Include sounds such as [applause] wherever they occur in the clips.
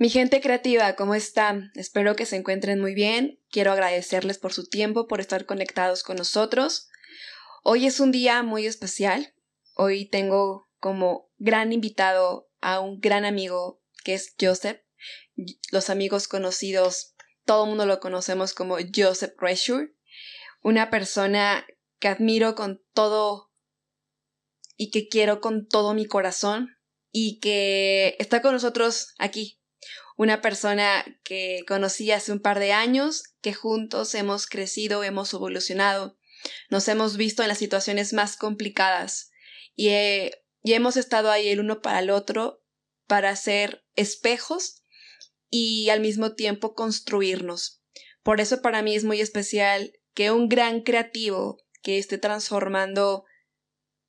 Mi gente creativa, ¿cómo están? Espero que se encuentren muy bien. Quiero agradecerles por su tiempo, por estar conectados con nosotros. Hoy es un día muy especial. Hoy tengo como gran invitado a un gran amigo que es Joseph. Los amigos conocidos, todo el mundo lo conocemos como Joseph Reshure. Una persona que admiro con todo y que quiero con todo mi corazón y que está con nosotros aquí una persona que conocí hace un par de años, que juntos hemos crecido, hemos evolucionado, nos hemos visto en las situaciones más complicadas y, y hemos estado ahí el uno para el otro para ser espejos y al mismo tiempo construirnos. Por eso para mí es muy especial que un gran creativo que esté transformando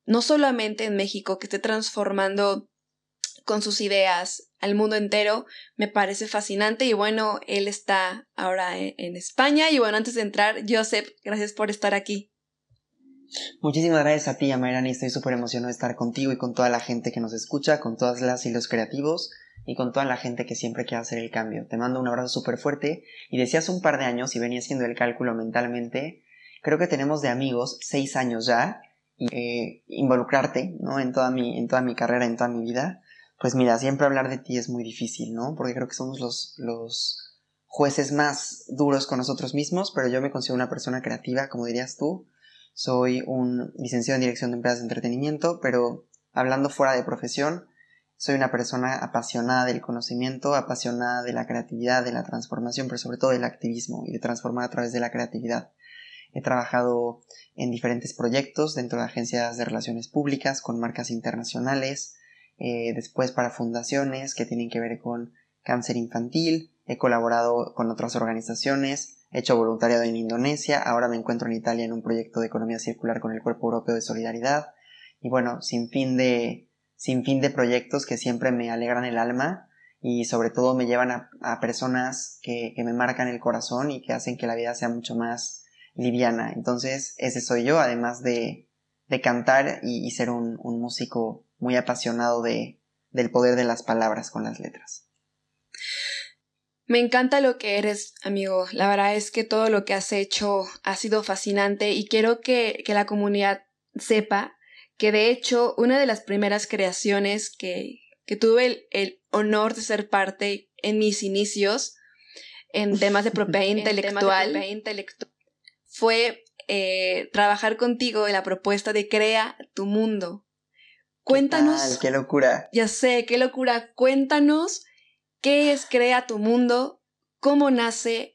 no solamente en México, que esté transformando con sus ideas al mundo entero, me parece fascinante y bueno, él está ahora e-, en, España y bueno, antes de entrar, Joseph, gracias por estar aquí. Muchísimas gracias a ti, Amairani, estoy súper emocionado de estar contigo y con toda la gente que nos escucha, con todas las y los creativos y con toda la gente que siempre quiere hacer el cambio. Te mando un abrazo súper fuerte y decías un par de años y venía haciendo el cálculo mentalmente, creo que tenemos de amigos seis años ya, y, eh, involucrarte, ¿no? En toda mi, en toda mi carrera, en toda mi vida pues mira, siempre hablar de ti es muy difícil, ¿no? Porque creo que somos los, los jueces más duros con nosotros mismos, pero yo me considero una persona creativa, como dirías tú. Soy un licenciado en Dirección de Empresas de Entretenimiento, pero hablando fuera de profesión, soy una persona apasionada del conocimiento, apasionada de la creatividad, de la transformación, pero sobre todo del activismo y de transformar a través de la creatividad. He trabajado en diferentes proyectos dentro de agencias de relaciones públicas, con marcas internacionales, eh, después para fundaciones que tienen que ver con cáncer infantil, he colaborado con otras organizaciones, he hecho voluntariado en Indonesia, ahora me encuentro en Italia en un proyecto de economía circular con el Cuerpo Europeo de Solidaridad. Y bueno, sin fin de, sin fin de proyectos que siempre me alegran el alma y sobre todo me llevan a, personas que, me marcan el corazón y que hacen que la vida sea mucho más liviana. Entonces, ese soy yo, además de, de cantar y, ser un, un músico muy apasionado de, del poder de las palabras con las letras. Me encanta lo que eres, amigo. La verdad es que todo lo que has hecho ha sido fascinante y quiero que, que la comunidad sepa que de hecho una de las primeras creaciones que, que tuve el, el, honor de ser parte en mis inicios en [laughs] temas de propiedad intelectual, fue eh, trabajar contigo en la propuesta de Crea tu mundo. Cuéntanos. ¿Qué, locura! Ya sé, qué locura. Cuéntanos qué es Crea tu Mundo, cómo nace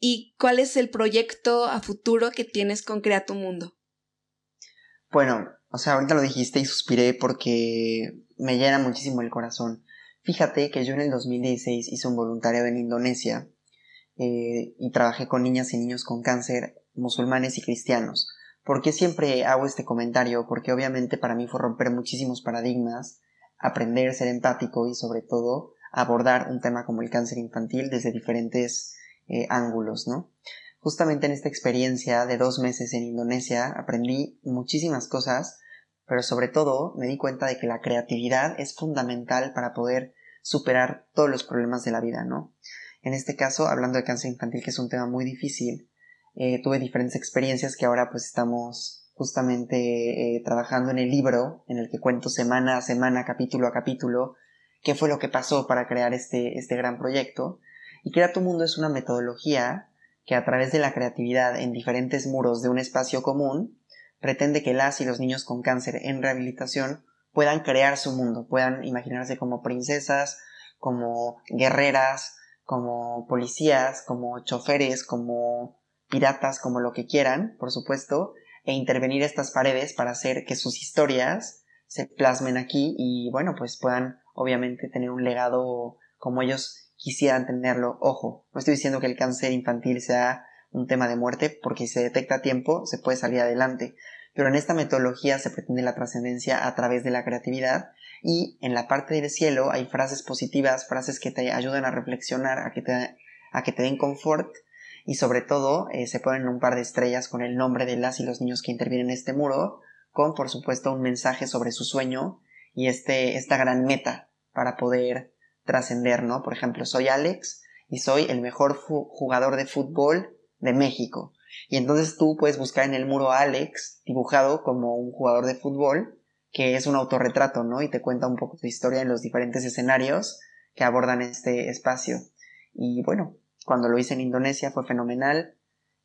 y cuál es el proyecto a futuro que tienes con Crea tu Mundo. Bueno, o sea, ahorita lo dijiste y suspiré porque me llena muchísimo el corazón. Fíjate que yo en el 2016 hice un voluntariado en Indonesia eh, y trabajé con niñas y niños con cáncer, musulmanes y cristianos. ¿Por qué siempre hago este comentario? Porque obviamente para mí fue romper muchísimos paradigmas, aprender, ser empático y sobre todo abordar un tema como el cáncer infantil desde diferentes eh, ángulos, ¿no? Justamente en esta experiencia de dos meses en Indonesia aprendí muchísimas cosas, pero sobre todo me di cuenta de que la creatividad es fundamental para poder superar todos los problemas de la vida, ¿no? En este caso, hablando de cáncer infantil, que es un tema muy difícil, eh, tuve diferentes experiencias que ahora pues estamos justamente eh, trabajando en el libro en el que cuento semana a semana, capítulo a capítulo, qué fue lo que pasó para crear este, este gran proyecto. Y Crea tu Mundo es una metodología que a través de la creatividad en diferentes muros de un espacio común pretende que las y los niños con cáncer en rehabilitación puedan crear su mundo, puedan imaginarse como princesas, como guerreras, como policías, como choferes, como piratas como lo que quieran, por supuesto, e intervenir estas paredes para hacer que sus historias se plasmen aquí y bueno, pues puedan obviamente tener un legado como ellos quisieran tenerlo. Ojo, no estoy diciendo que el cáncer infantil sea un tema de muerte, porque si se detecta a tiempo se puede salir adelante. Pero en esta metodología se pretende la trascendencia a través de la creatividad y en la parte del cielo hay frases positivas, frases que te ayudan a reflexionar, a que te, a que te den confort y sobre todo eh, se ponen un par de estrellas con el nombre de las y los niños que intervienen en este muro, con por supuesto un mensaje sobre su sueño y este, esta gran meta para poder trascender, ¿no? Por ejemplo, soy Alex y soy el mejor jugador de fútbol de México. Y entonces tú puedes buscar en el muro a Alex dibujado como un jugador de fútbol, que es un autorretrato, ¿no? Y te cuenta un poco su historia en los diferentes escenarios que abordan este espacio. Y bueno, cuando lo hice en Indonesia fue fenomenal.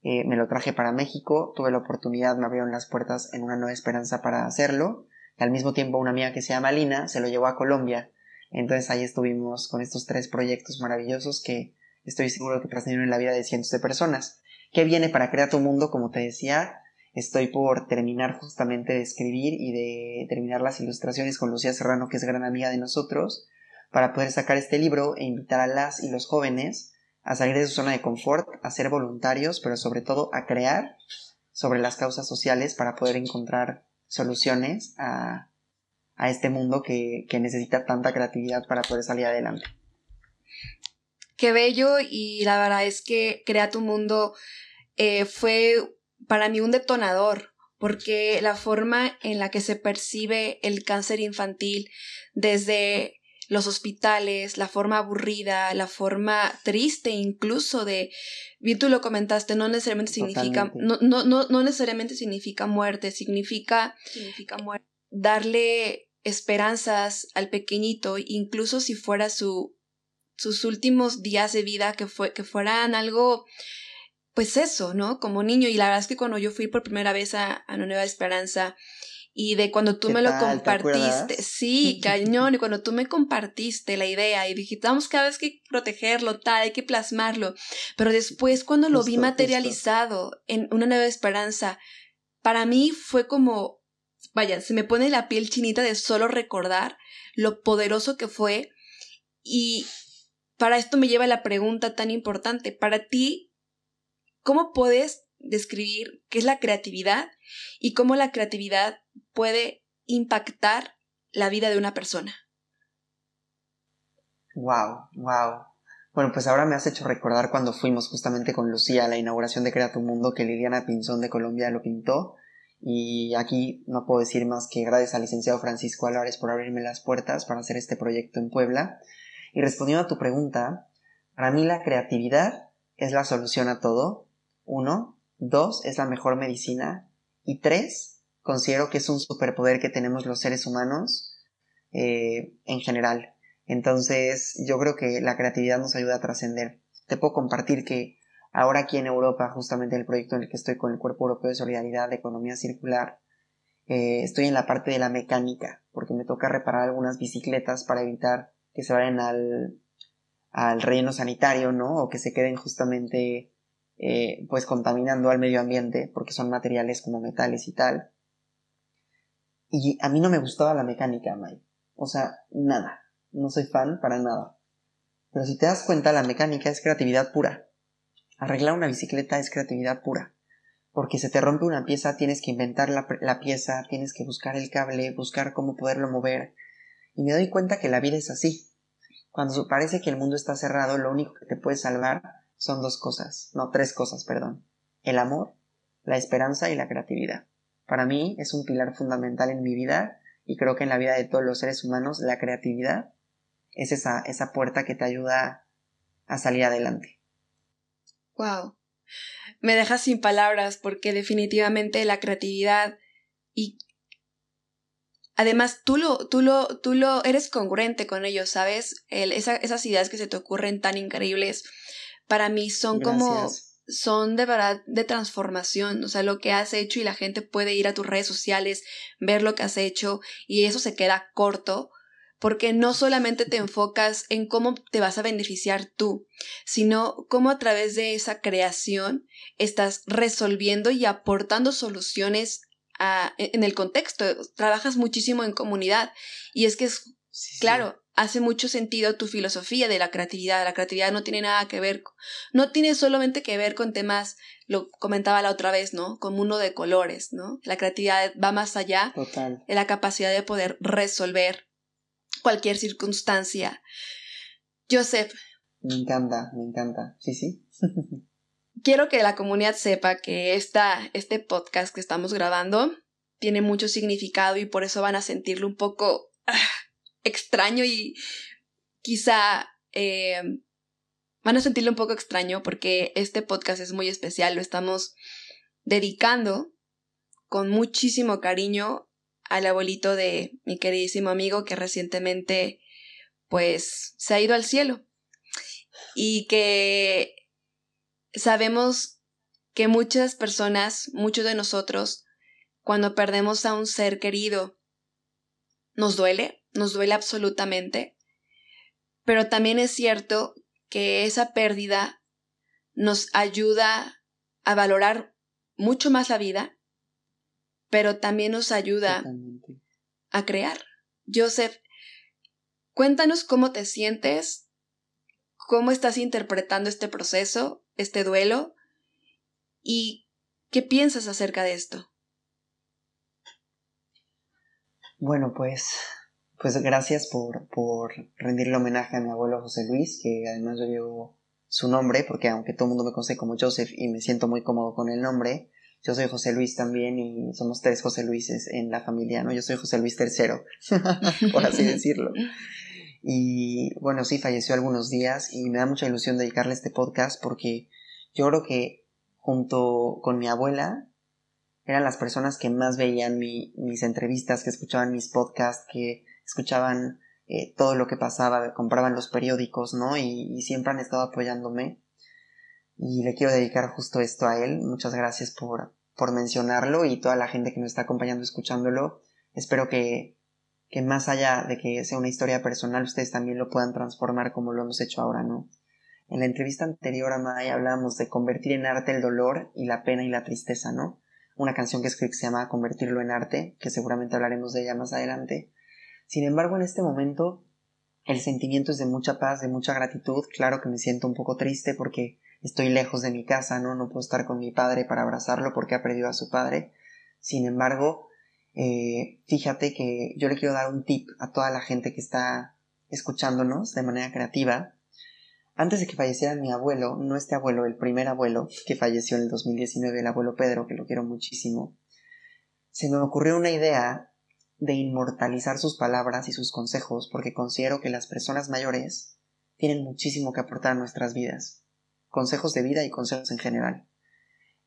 Eh, me lo traje para México, tuve la oportunidad, me abrieron las puertas en una nueva esperanza para hacerlo. Y al mismo tiempo una amiga que se llama Lina se lo llevó a Colombia. Entonces ahí estuvimos con estos tres proyectos maravillosos que estoy seguro que trascendieron en la vida de cientos de personas. ¿Qué viene para Crear tu Mundo? Como te decía, estoy por terminar justamente de escribir y de terminar las ilustraciones con Lucía Serrano, que es gran amiga de nosotros, para poder sacar este libro e invitar a las y los jóvenes a salir de su zona de confort, a ser voluntarios, pero sobre todo a crear sobre las causas sociales para poder encontrar soluciones a, este mundo que, que necesita tanta creatividad para poder salir adelante. Qué bello y la verdad es que Crea tu Mundo eh, fue para mí un detonador porque la forma en la que se percibe el cáncer infantil desde los hospitales, la forma aburrida, la forma triste incluso de, bien tú lo comentaste, no necesariamente significa, no, no, no, no, necesariamente significa muerte, significa, significa muerte. darle esperanzas al pequeñito, incluso si fuera su, sus últimos días de vida, que, fue, que fueran algo pues eso, ¿no? Como niño. Y la verdad es que cuando yo fui por primera vez a, a Nueva Esperanza y de cuando tú me lo compartiste, sí, cañón, y cuando tú me compartiste la idea y dijiste, vamos cada vez que protegerlo, tal, hay que plasmarlo. Pero después cuando lo vi materializado en una nueva esperanza, para mí fue como, vaya, se me pone la piel chinita de solo recordar lo poderoso que fue y para esto me lleva la pregunta tan importante, para ti, ¿Cómo puedes describir qué es la creatividad y cómo la creatividad puede impactar la vida de una persona? Wow, wow. Bueno, pues ahora me has hecho recordar cuando fuimos justamente con Lucía a la inauguración de Crea tu Mundo que Liliana Pinzón de Colombia lo pintó. Y aquí no puedo decir más que gracias al licenciado Francisco Álvarez por abrirme las puertas para hacer este proyecto en Puebla. Y respondiendo a tu pregunta, para mí la creatividad es la solución a todo uno, dos, es la mejor medicina. Y tres, considero que es un superpoder que tenemos los seres humanos eh, en general. Entonces, yo creo que la creatividad nos ayuda a trascender. Te puedo compartir que ahora aquí en Europa, justamente en el proyecto en el que estoy con el Cuerpo Europeo de Solidaridad de Economía Circular, eh, estoy en la parte de la mecánica, porque me toca reparar algunas bicicletas para evitar que se vayan al, al relleno sanitario, ¿no? O que se queden justamente eh, pues contaminando al medio ambiente porque son materiales como metales y tal. Y a mí no me gustaba la mecánica, Mike. O sea, nada. No soy fan para nada. Pero si te das cuenta, la mecánica es creatividad pura. Arreglar una bicicleta es creatividad pura. Porque se te rompe una pieza, tienes que inventar la, la pieza, tienes que buscar el cable, buscar cómo poderlo mover. Y me doy cuenta que la vida es así. Cuando parece que el mundo está cerrado, lo único que te puede salvar son dos cosas, no tres cosas, perdón. El amor, la esperanza y la creatividad. Para mí es un pilar fundamental en mi vida y creo que en la vida de todos los seres humanos la creatividad es esa, esa puerta que te ayuda a salir adelante. Wow. Me dejas sin palabras porque definitivamente la creatividad y además tú lo, tú lo, tú lo eres congruente con ello, ¿sabes? esas ideas que se te ocurren tan increíbles para mí son como son de verdad de transformación, o sea, lo que has hecho y la gente puede ir a tus redes sociales, ver lo que has hecho y eso se queda corto porque no solamente te enfocas en cómo te vas a beneficiar tú, sino cómo a través de esa creación estás resolviendo y aportando soluciones a, en el contexto. Trabajas muchísimo en comunidad y es que es, claro, hace mucho sentido tu filosofía de la creatividad. La creatividad no tiene nada que ver, no tiene solamente que ver con temas, lo comentaba la otra vez, ¿no? Con uno de colores, ¿no? La creatividad va más allá de la capacidad de poder resolver cualquier circunstancia. Joseph. Me encanta, me encanta. Sí, sí. [laughs] quiero que la comunidad sepa que esta, este podcast que estamos grabando tiene mucho significado y por eso van a sentirlo un poco ah, extraño y quizá eh, van a sentirlo un poco extraño porque este podcast es muy especial, lo estamos dedicando con muchísimo cariño al abuelito de mi queridísimo amigo que recientemente pues se ha ido al cielo. Y que sabemos que muchas personas, muchos de nosotros, cuando perdemos a un ser querido, nos duele, nos duele absolutamente, pero también es cierto que esa pérdida nos ayuda a valorar mucho más la vida, pero también nos ayuda a crear. Joseph, cuéntanos cómo te sientes, cómo estás interpretando este proceso, este duelo, y qué piensas acerca de esto. Bueno, pues pues gracias por, por rendirle homenaje a mi abuelo José Luis, que además yo llevo su nombre, porque aunque todo el mundo me conoce como Joseph y me siento muy cómodo con el nombre, yo soy José Luis también y somos tres José Luises en la familia, ¿no? Yo soy José Luis III, [laughs] por así decirlo. Y bueno, sí, falleció algunos días y me da mucha ilusión dedicarle este podcast porque yo creo que junto con mi abuela eran las personas que más veían mis entrevistas, que escuchaban mis podcasts, que escuchaban eh, todo lo que pasaba, compraban los periódicos, ¿no? Y, siempre han estado apoyándome. Y le quiero dedicar justo esto a él. Muchas gracias por, por mencionarlo y toda la gente que nos está acompañando escuchándolo. Espero que, que más allá de que sea una historia personal, ustedes también lo puedan transformar como lo hemos hecho ahora, ¿no? En la entrevista anterior a Maya hablábamos de convertir en arte el dolor y la pena y la tristeza, ¿no? Una canción que escribí que se llama Convertirlo en arte, que seguramente hablaremos de ella más adelante. Sin embargo, en este momento el sentimiento es de mucha paz, de mucha gratitud. Claro que me siento un poco triste porque estoy lejos de mi casa, ¿no? No puedo estar con mi padre para abrazarlo porque ha perdido a su padre. Sin embargo, eh, fíjate que yo le quiero dar un tip a toda la gente que está escuchándonos de manera creativa. Antes de que falleciera mi abuelo, no este abuelo, el primer abuelo que falleció en el 2019, el abuelo Pedro, que lo quiero muchísimo, se me ocurrió una idea de inmortalizar sus palabras y sus consejos porque considero que las personas mayores tienen muchísimo que aportar a nuestras vidas, consejos de vida y consejos en general.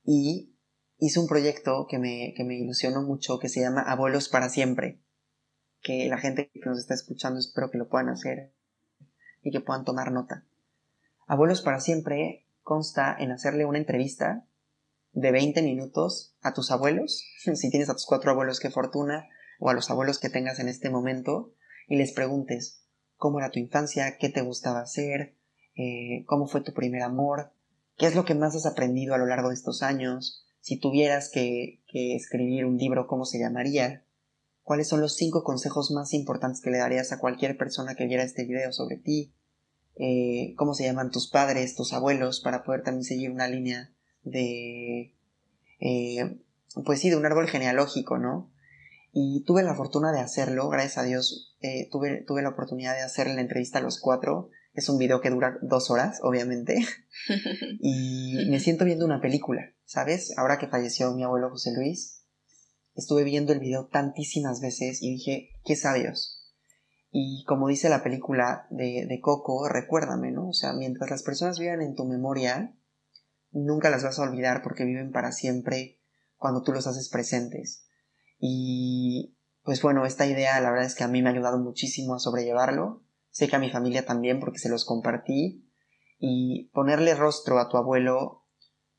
Y hice un proyecto que me, que me ilusionó mucho que se llama Abuelos para siempre, que la gente que nos está escuchando espero que lo puedan hacer y que puedan tomar nota. Abuelos para siempre consta en hacerle una entrevista de 20 minutos a tus abuelos, [laughs] si tienes a tus cuatro abuelos, qué fortuna, o a los abuelos que tengas en este momento y les preguntes cómo era tu infancia, qué te gustaba hacer, eh, cómo fue tu primer amor, qué es lo que más has aprendido a lo largo de estos años, si tuvieras que, escribir un libro, ¿cómo se llamaría? ¿Cuáles son los cinco consejos más importantes que le darías a cualquier persona que viera este video sobre ti? Eh, ¿Cómo se llaman tus padres, tus abuelos, para poder también seguir una línea de... Eh, pues sí, de un árbol genealógico, ¿no? Y tuve la fortuna de hacerlo, gracias a Dios, eh, tuve, tuve la oportunidad de hacer la entrevista a los cuatro. Es un video que dura dos horas, obviamente. [laughs] y me siento viendo una película, ¿sabes? Ahora que falleció mi abuelo José Luis, estuve viendo el video tantísimas veces y dije, qué sabios. Y como dice la película de, de Coco, recuérdame, ¿no? O sea, mientras las personas vivan en tu memoria, nunca las vas a olvidar porque viven para siempre cuando tú los haces presentes. Y pues bueno, esta idea la verdad es que a mí me ha ayudado muchísimo a sobrellevarlo. Sé que a mi familia también porque se los compartí. Y ponerle rostro a tu abuelo,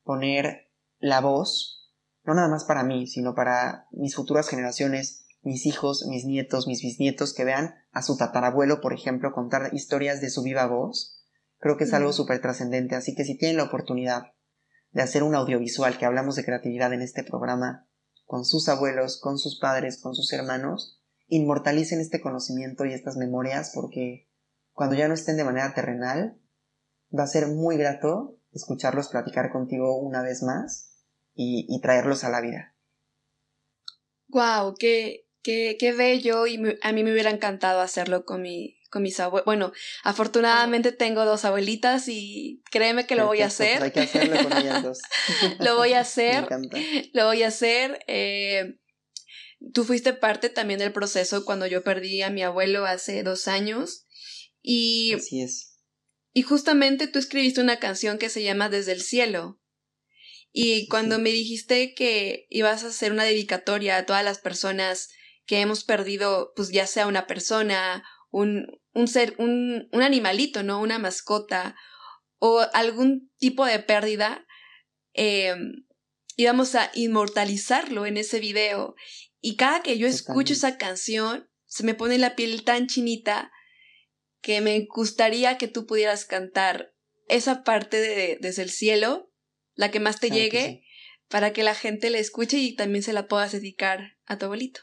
poner la voz, no nada más para mí, sino para mis futuras generaciones, mis hijos, mis nietos, mis bisnietos, que vean a su tatarabuelo, por ejemplo, contar historias de su viva voz, creo que es algo súper trascendente. Así que si tienen la oportunidad de hacer un audiovisual, que hablamos de creatividad en este programa, con sus abuelos, con sus padres, con sus hermanos, inmortalicen este conocimiento y estas memorias porque cuando ya no estén de manera terrenal, va a ser muy grato escucharlos platicar contigo una vez más y, traerlos a la vida. ¡Wow! ¡Qué, qué, qué bello! Y a mí me hubiera encantado hacerlo con mi, con mis abuelos. Bueno, afortunadamente tengo dos abuelitas y créeme que lo voy a hacer. Hay que hacerlo con ellas dos. [laughs] lo voy a [laughs] hacer. Lo voy a hacer. Eh, tú fuiste parte también del proceso cuando yo perdí a mi abuelo hace dos años Y, Así es. y justamente tú escribiste una canción que se llama Desde el cielo. Y cuando sí. me dijiste que ibas a hacer una dedicatoria a todas las personas que hemos perdido, pues ya sea una persona, un, un ser, un, un animalito, ¿no? Una mascota o algún tipo de pérdida, eh, íbamos a inmortalizarlo en ese video. Y cada que yo escucho esa canción, se me pone la piel tan chinita que me gustaría que tú pudieras cantar esa parte de Desde el cielo, la que más te Claro que llegue, sí. para que la gente la escuche y también se la puedas dedicar a tu abuelito.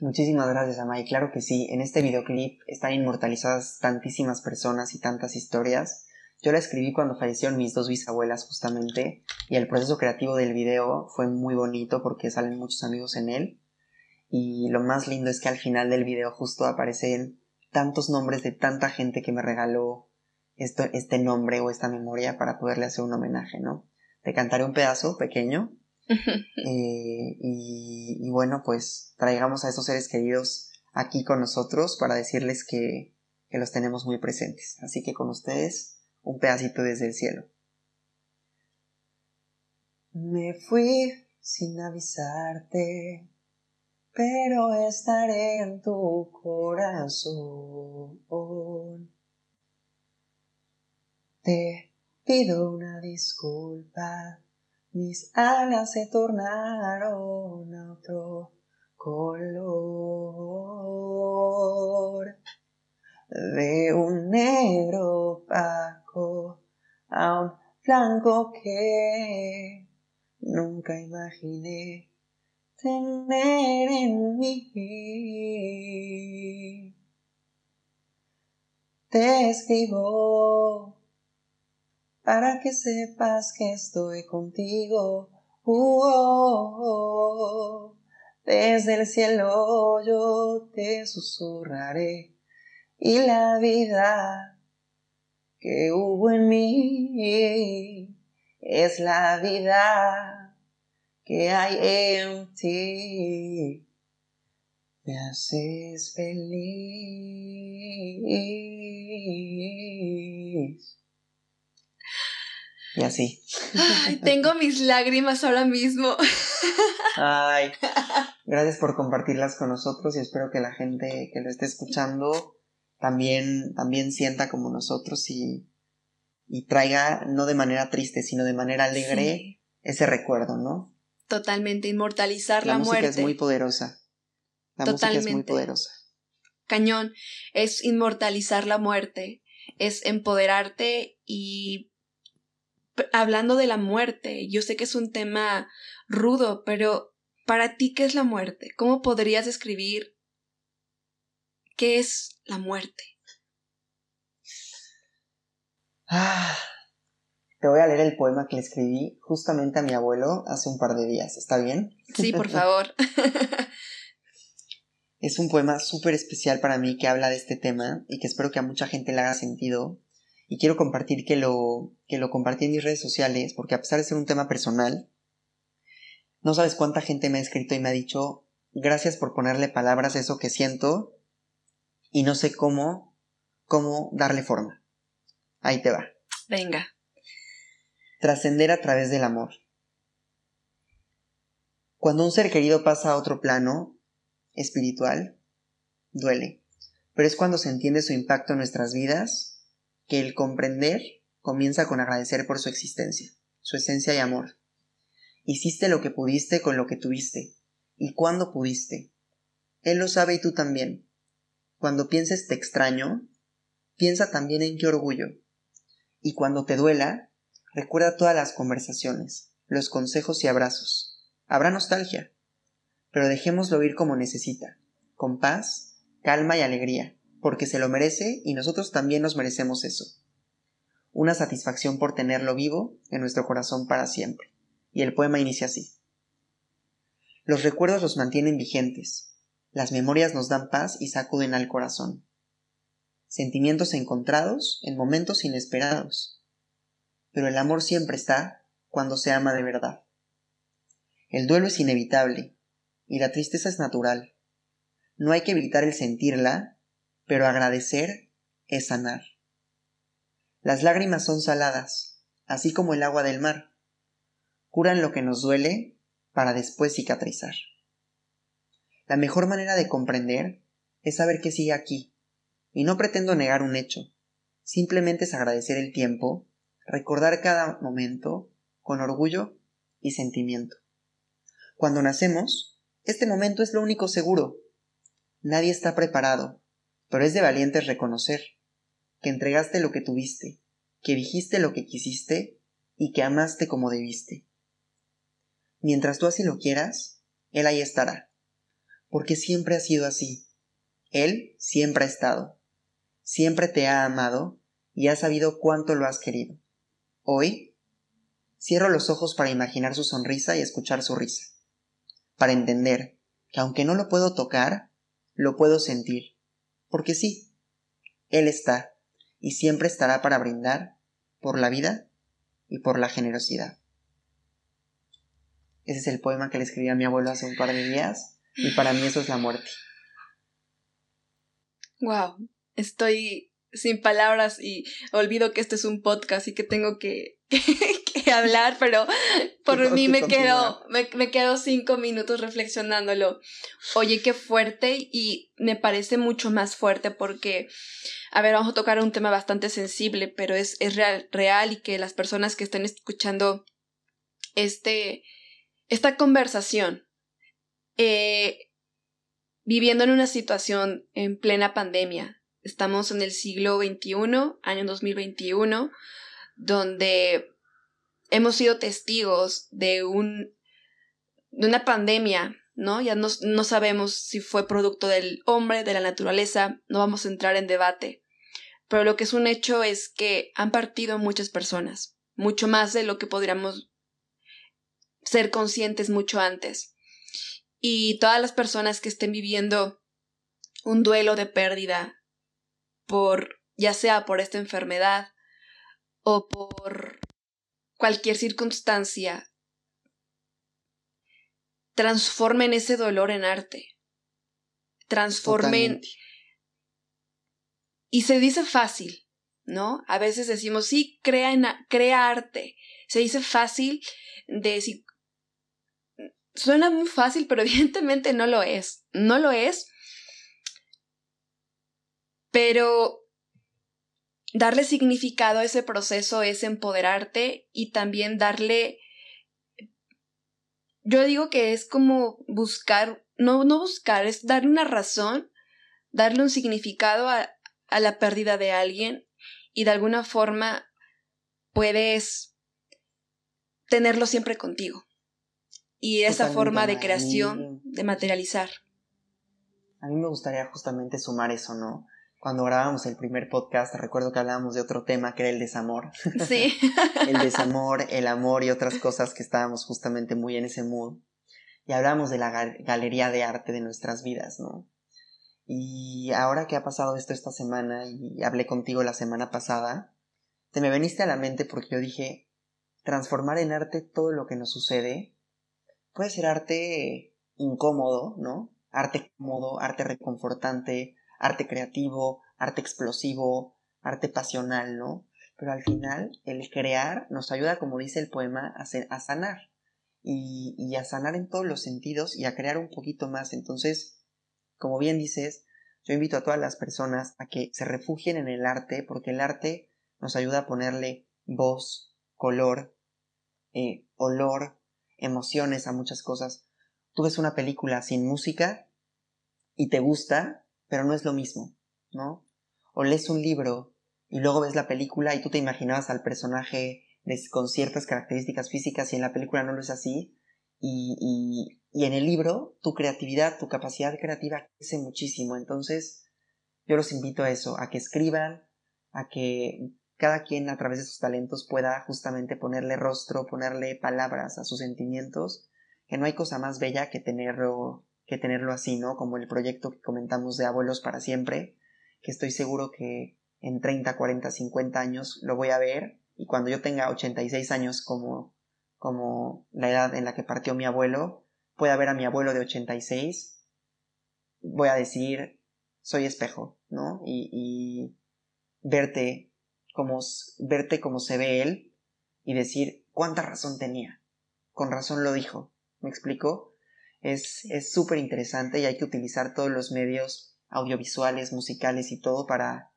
Muchísimas gracias, Amay. Claro que sí. En este videoclip están inmortalizadas tantísimas personas y tantas historias. Yo la escribí cuando fallecieron mis dos bisabuelas justamente y el proceso creativo del video fue muy bonito porque salen muchos amigos en él y lo más lindo es que al final del video justo aparecen tantos nombres de tanta gente que me regaló esto, este nombre o esta memoria para poderle hacer un homenaje, ¿no? Te cantaré un pedazo pequeño [laughs] eh, y, y bueno, pues traigamos a esos seres queridos aquí con nosotros para decirles que, que los tenemos muy presentes. Así que con ustedes, un pedacito desde el cielo. Me fui sin avisarte, pero estaré en tu corazón. Te pido una disculpa, mis alas se tornaron a otro color. De un negro opaco a un blanco que nunca imaginé tener en mí. Te escribo para que sepas que estoy contigo. Oh. Desde el cielo yo te susurraré y la vida que hubo en mí es la vida que hay en ti. Me haces feliz. Y así. Ay, tengo mis lágrimas ahora mismo. Ay, gracias por compartirlas con nosotros y espero que la gente que lo esté escuchando también, también sienta como nosotros y, y traiga, no de manera triste, sino de manera alegre, Sí, ese recuerdo, ¿no? totalmente, inmortalizar la, música muerte. es muy poderosa. La música es muy Totalmente. poderosa. Cañón, es inmortalizar la muerte, es empoderarte y hablando de la muerte, yo sé que es un tema rudo, pero para ti, ¿qué es la muerte? ¿Cómo podrías describir qué es la muerte? Ah, te voy a leer el poema que le escribí justamente a mi abuelo hace un par de días. ¿Está bien? Sí, por [laughs] favor. Es un poema súper especial para mí que habla de este tema y que espero que a mucha gente le haga sentido. Y quiero compartir que lo, que lo compartí en mis redes sociales porque a pesar de ser un tema personal, no sabes cuánta gente me ha escrito y me ha dicho gracias por ponerle palabras a eso que siento y no sé cómo, cómo darle forma. Ahí te va. Venga. Trascender a través del amor. Cuando un ser querido pasa a otro plano espiritual, duele, pero es cuando se entiende su impacto en nuestras vidas que el comprender comienza con agradecer por su existencia, su esencia y amor. Hiciste lo que pudiste con lo que tuviste, y cuando pudiste. Él lo sabe y tú también. Cuando pienses te extraño, piensa también en qué orgullo. Y cuando te duela, recuerda todas las conversaciones, los consejos y abrazos. Habrá nostalgia, pero dejémoslo ir como necesita, con paz, calma y alegría, porque se lo merece y nosotros también nos merecemos eso. Una satisfacción por tenerlo vivo en nuestro corazón para siempre. Y el poema inicia así. Los recuerdos los mantienen vigentes, las memorias nos dan paz y sacuden al corazón. Sentimientos encontrados en momentos inesperados. Pero el amor siempre está cuando se ama de verdad. El duelo es inevitable y la tristeza es natural. No hay que evitar el sentirla, pero agradecer es sanar. Las lágrimas son saladas, así como el agua del mar. Curan lo que nos duele para después cicatrizar. La mejor manera de comprender es saber que sigue aquí, y no pretendo negar un hecho, simplemente es agradecer el tiempo, recordar cada momento con orgullo y sentimiento. Cuando nacemos, este momento es lo único seguro. Nadie está preparado, pero es de valientes reconocer que entregaste lo que tuviste, que dijiste lo que quisiste y que amaste como debiste. Mientras tú así lo quieras, Él ahí estará, porque siempre ha sido así. Él siempre ha estado, siempre te ha amado y ha sabido cuánto lo has querido. Hoy, cierro los ojos para imaginar su sonrisa y escuchar su risa, para entender que aunque no lo puedo tocar, lo puedo sentir, porque sí, Él está y siempre estará para brindar por la vida y por la generosidad. Ese es el poema que le escribí a mi abuelo hace un par de días y para mí eso es la muerte. Wow, estoy sin palabras y olvido que este es un podcast y que tengo que, [laughs] hablar, pero por mí me quedo, me, me, quedo cinco minutos reflexionándolo. Oye, qué fuerte y me parece mucho más fuerte porque, a ver, vamos a tocar un tema bastante sensible, pero es, es real, real y que las personas que estén escuchando este, esta conversación, eh, viviendo en una situación en plena pandemia, Estamos en el siglo XXI, año 2021, donde hemos sido testigos de, un, de una pandemia, ¿no? Ya no, no sabemos si fue producto del hombre, de la naturaleza, no vamos a entrar en debate. Pero lo que es un hecho es que han partido muchas personas, mucho más de lo que podríamos ser conscientes mucho antes. Y todas las personas que estén viviendo un duelo de pérdida, por, ya sea por esta enfermedad o por cualquier circunstancia, transformen ese dolor en arte. Transformen. Y se dice fácil, ¿no? A veces decimos, sí, crea, en, crea arte. Se dice fácil de decir. Suena muy fácil, pero [laughs] evidentemente no lo es. No lo es pero darle significado a ese proceso es empoderarte y también darle... Yo digo que es como buscar, no, no buscar, es darle una razón, darle un significado a, a la pérdida de alguien y de alguna forma puedes tenerlo siempre contigo. Y esa forma de creación, de materializar. A mí me gustaría justamente sumar eso, ¿no? Cuando grabamos el primer podcast, recuerdo que hablábamos de otro tema que era el desamor. [laughs] Sí. [laughs] el desamor, el amor y otras cosas que estábamos justamente muy en ese mood. Y hablábamos de la galería de arte de nuestras vidas, ¿no? Y ahora que ha pasado esto esta semana y hablé contigo la semana pasada, te me veniste a la mente porque yo dije, transformar en arte todo lo que nos sucede puede ser arte incómodo, ¿no? Arte cómodo, arte reconfortante, arte creativo, arte explosivo, arte pasional, ¿no? Pero al final el crear nos ayuda, como dice el poema, a, sanar y, a sanar en todos los sentidos y a crear un poquito más. Entonces, como bien dices, yo invito a todas las personas a que se refugien en el arte porque el arte nos ayuda a ponerle voz, color, eh, olor, emociones a muchas cosas. Tú ves una película sin música y te gusta, pero no es lo mismo, ¿no? O lees un libro y luego ves la película y tú te imaginabas al personaje con ciertas características físicas y en la película no lo es así. Y, y, y en el libro tu creatividad, tu capacidad creativa crece muchísimo. Entonces yo los invito a eso, a que escriban, a que cada quien a través de sus talentos pueda justamente ponerle rostro, ponerle palabras a sus sentimientos, que no hay cosa más bella que tenerlo que tenerlo así, ¿no? Como el proyecto que comentamos de Abuelos para Siempre, que estoy seguro que en 30, 40, 50 años lo voy a ver y cuando yo tenga 86 años como, como la edad en la que partió mi abuelo, pueda ver a mi abuelo de 86, voy a decir, soy espejo, ¿no? Y, y verte como, verte como se ve él y decir cuánta razón tenía. Con razón lo dijo. ¿Me explico? Es súper interesante y hay que utilizar todos los medios audiovisuales, musicales y todo para,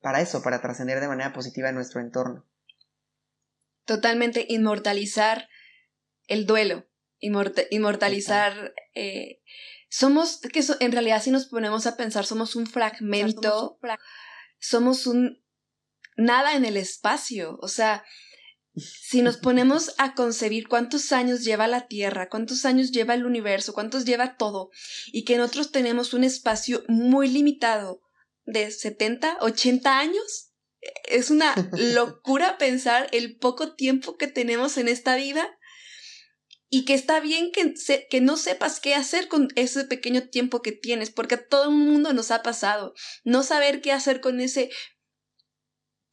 para eso, para trascender de manera positiva en nuestro entorno. Totalmente inmortalizar el duelo, inmortalizar... Eh, somos, que en realidad si nos ponemos a pensar, somos un fragmento, somos un nada en el espacio, o sea, si nos ponemos a concebir cuántos años lleva la Tierra, cuántos años lleva el universo, cuántos lleva todo, y que nosotros tenemos un espacio muy limitado de 70, 80 años, es una [laughs] locura pensar el poco tiempo que tenemos en esta vida y que está bien que, que no sepas qué hacer con ese pequeño tiempo que tienes, porque a todo el mundo nos ha pasado. No saber qué hacer con ese